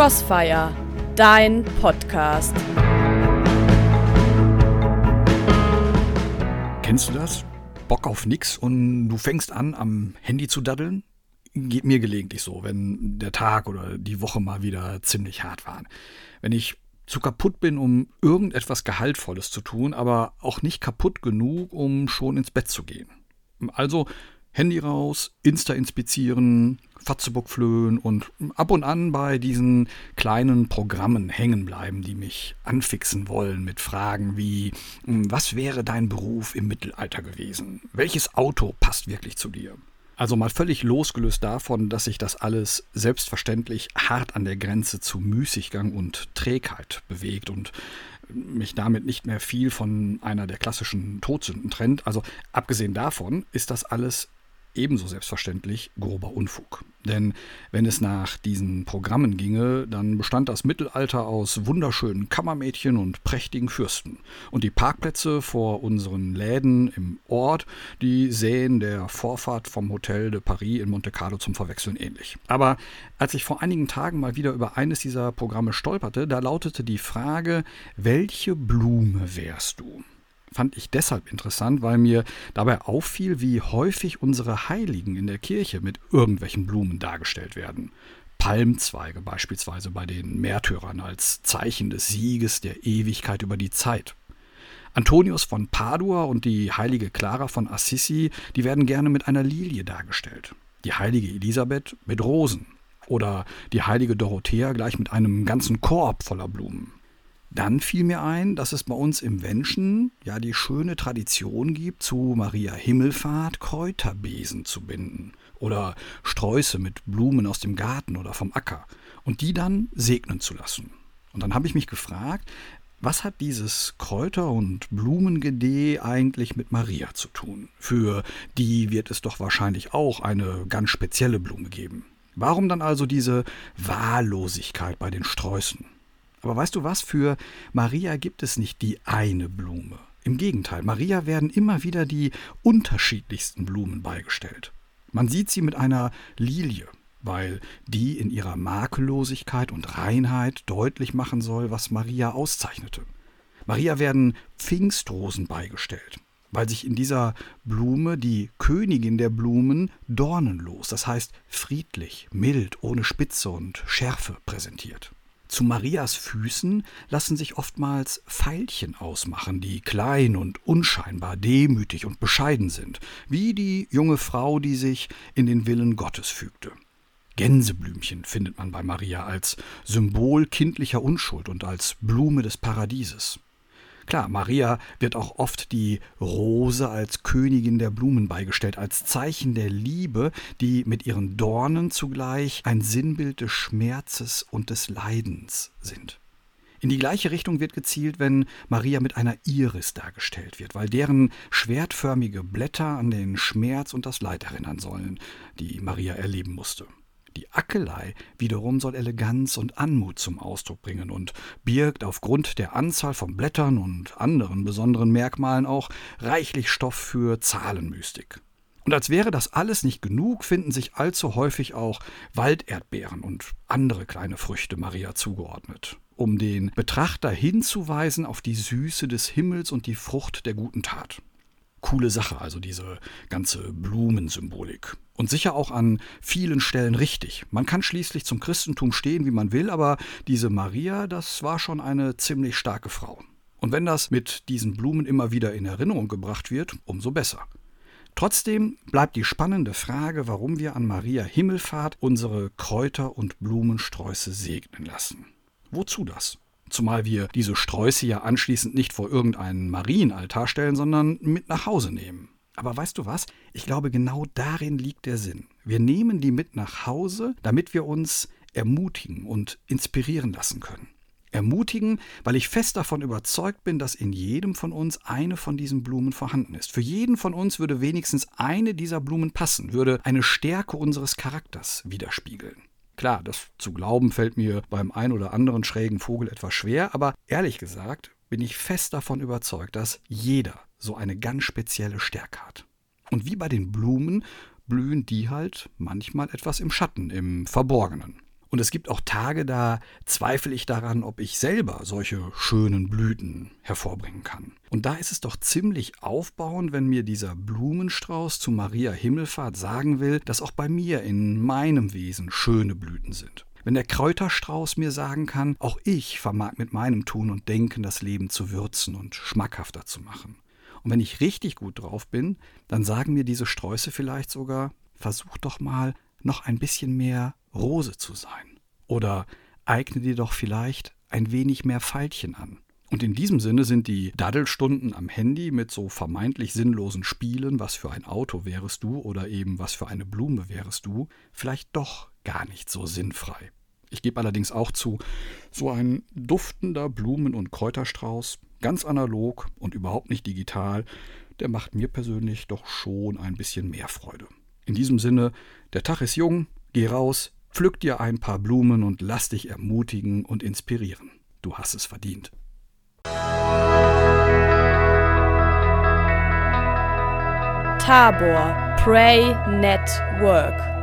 Crossfire, dein Podcast. Kennst du das? Bock auf nix und du fängst an, am Handy zu daddeln? Geht mir gelegentlich so, wenn der Tag oder die Woche mal wieder ziemlich hart waren. Wenn ich zu kaputt bin, um irgendetwas Gehaltvolles zu tun, aber auch nicht kaputt genug, um schon ins Bett zu gehen. Also Handy raus, Insta inspizieren, Fatzebock flöhen und ab und an bei diesen kleinen Programmen hängen bleiben, die mich anfixen wollen mit Fragen wie, hm, was wäre dein Beruf im Mittelalter gewesen? Welches Auto passt wirklich zu dir? Also mal völlig losgelöst davon, dass sich das alles selbstverständlich hart an der Grenze zu Müßiggang und Trägheit bewegt und mich damit nicht mehr viel von einer der klassischen Todsünden trennt. Also abgesehen davon ist das alles ebenso selbstverständlich grober Unfug. Denn wenn es nach diesen Programmen ginge, dann bestand das Mittelalter aus wunderschönen Kammermädchen und prächtigen Fürsten. Und die Parkplätze vor unseren Läden im Ort, die sähen der Vorfahrt vom Hotel de Paris in Monte Carlo zum Verwechseln ähnlich. Aber als ich vor einigen Tagen mal wieder über eines dieser Programme stolperte, da lautete die Frage, welche Blume wärst du? Fand ich deshalb interessant, weil mir dabei auffiel, wie häufig unsere Heiligen in der Kirche mit irgendwelchen Blumen dargestellt werden. Palmzweige beispielsweise bei den Märtyrern als Zeichen des Sieges der Ewigkeit über die Zeit. Antonius von Padua und die heilige Clara von Assisi, die werden gerne mit einer Lilie dargestellt. Die heilige Elisabeth mit Rosen. Oder die heilige Dorothea gleich mit einem ganzen Korb voller Blumen. Dann fiel mir ein, dass es bei uns im Wenschen ja die schöne Tradition gibt, zu Maria Himmelfahrt Kräuterbesen zu binden oder Sträuße mit Blumen aus dem Garten oder vom Acker und die dann segnen zu lassen. Und dann habe ich mich gefragt, was hat dieses Kräuter- und Blumengedeh eigentlich mit Maria zu tun? Für die wird es doch wahrscheinlich auch eine ganz spezielle Blume geben. Warum dann also diese Wahllosigkeit bei den Sträußen? Aber weißt du was, für Maria gibt es nicht die eine Blume. Im Gegenteil, Maria werden immer wieder die unterschiedlichsten Blumen beigestellt. Man sieht sie mit einer Lilie, weil die in ihrer Makellosigkeit und Reinheit deutlich machen soll, was Maria auszeichnete. Maria werden Pfingstrosen beigestellt, weil sich in dieser Blume die Königin der Blumen dornenlos, das heißt friedlich, mild, ohne Spitze und Schärfe präsentiert. Zu Marias Füßen lassen sich oftmals Veilchen ausmachen, die klein und unscheinbar, demütig und bescheiden sind, wie die junge Frau, die sich in den Willen Gottes fügte. Gänseblümchen findet man bei Maria als Symbol kindlicher Unschuld und als Blume des Paradieses. Klar, Maria wird auch oft die Rose als Königin der Blumen beigestellt, als Zeichen der Liebe, die mit ihren Dornen zugleich ein Sinnbild des Schmerzes und des Leidens sind. In die gleiche Richtung wird gezielt, wenn Maria mit einer Iris dargestellt wird, weil deren schwertförmige Blätter an den Schmerz und das Leid erinnern sollen, die Maria erleben musste. Die Ackelei wiederum soll Eleganz und Anmut zum Ausdruck bringen und birgt aufgrund der Anzahl von Blättern und anderen besonderen Merkmalen auch reichlich Stoff für Zahlenmystik. Und als wäre das alles nicht genug, finden sich allzu häufig auch Walderdbeeren und andere kleine Früchte Maria zugeordnet, um den Betrachter hinzuweisen auf die Süße des Himmels und die Frucht der guten Tat coole Sache, also diese ganze Blumensymbolik. Und sicher auch an vielen Stellen richtig. Man kann schließlich zum Christentum stehen, wie man will, aber diese Maria, das war schon eine ziemlich starke Frau. Und wenn das mit diesen Blumen immer wieder in Erinnerung gebracht wird, umso besser. Trotzdem bleibt die spannende Frage, warum wir an Maria Himmelfahrt unsere Kräuter und Blumensträuße segnen lassen. Wozu das? Zumal wir diese Sträuße ja anschließend nicht vor irgendeinen Marienaltar stellen, sondern mit nach Hause nehmen. Aber weißt du was? Ich glaube, genau darin liegt der Sinn. Wir nehmen die mit nach Hause, damit wir uns ermutigen und inspirieren lassen können. Ermutigen, weil ich fest davon überzeugt bin, dass in jedem von uns eine von diesen Blumen vorhanden ist. Für jeden von uns würde wenigstens eine dieser Blumen passen, würde eine Stärke unseres Charakters widerspiegeln. Klar, das zu glauben fällt mir beim ein oder anderen schrägen Vogel etwas schwer, aber ehrlich gesagt bin ich fest davon überzeugt, dass jeder so eine ganz spezielle Stärke hat. Und wie bei den Blumen blühen die halt manchmal etwas im Schatten, im Verborgenen. Und es gibt auch Tage, da zweifle ich daran, ob ich selber solche schönen Blüten hervorbringen kann. Und da ist es doch ziemlich aufbauend, wenn mir dieser Blumenstrauß zu Maria Himmelfahrt sagen will, dass auch bei mir in meinem Wesen schöne Blüten sind. Wenn der Kräuterstrauß mir sagen kann, auch ich vermag mit meinem Tun und Denken das Leben zu würzen und schmackhafter zu machen. Und wenn ich richtig gut drauf bin, dann sagen mir diese Sträuße vielleicht sogar, versuch doch mal noch ein bisschen mehr Rose zu sein. Oder eigne dir doch vielleicht ein wenig mehr Pfeilchen an. Und in diesem Sinne sind die Daddelstunden am Handy mit so vermeintlich sinnlosen Spielen, was für ein Auto wärest du oder eben was für eine Blume wärest du, vielleicht doch gar nicht so sinnfrei. Ich gebe allerdings auch zu, so ein duftender Blumen- und Kräuterstrauß, ganz analog und überhaupt nicht digital, der macht mir persönlich doch schon ein bisschen mehr Freude. In diesem Sinne, der Tag ist jung, geh raus, pflück dir ein paar Blumen und lass dich ermutigen und inspirieren. Du hast es verdient. Tabor Pray Network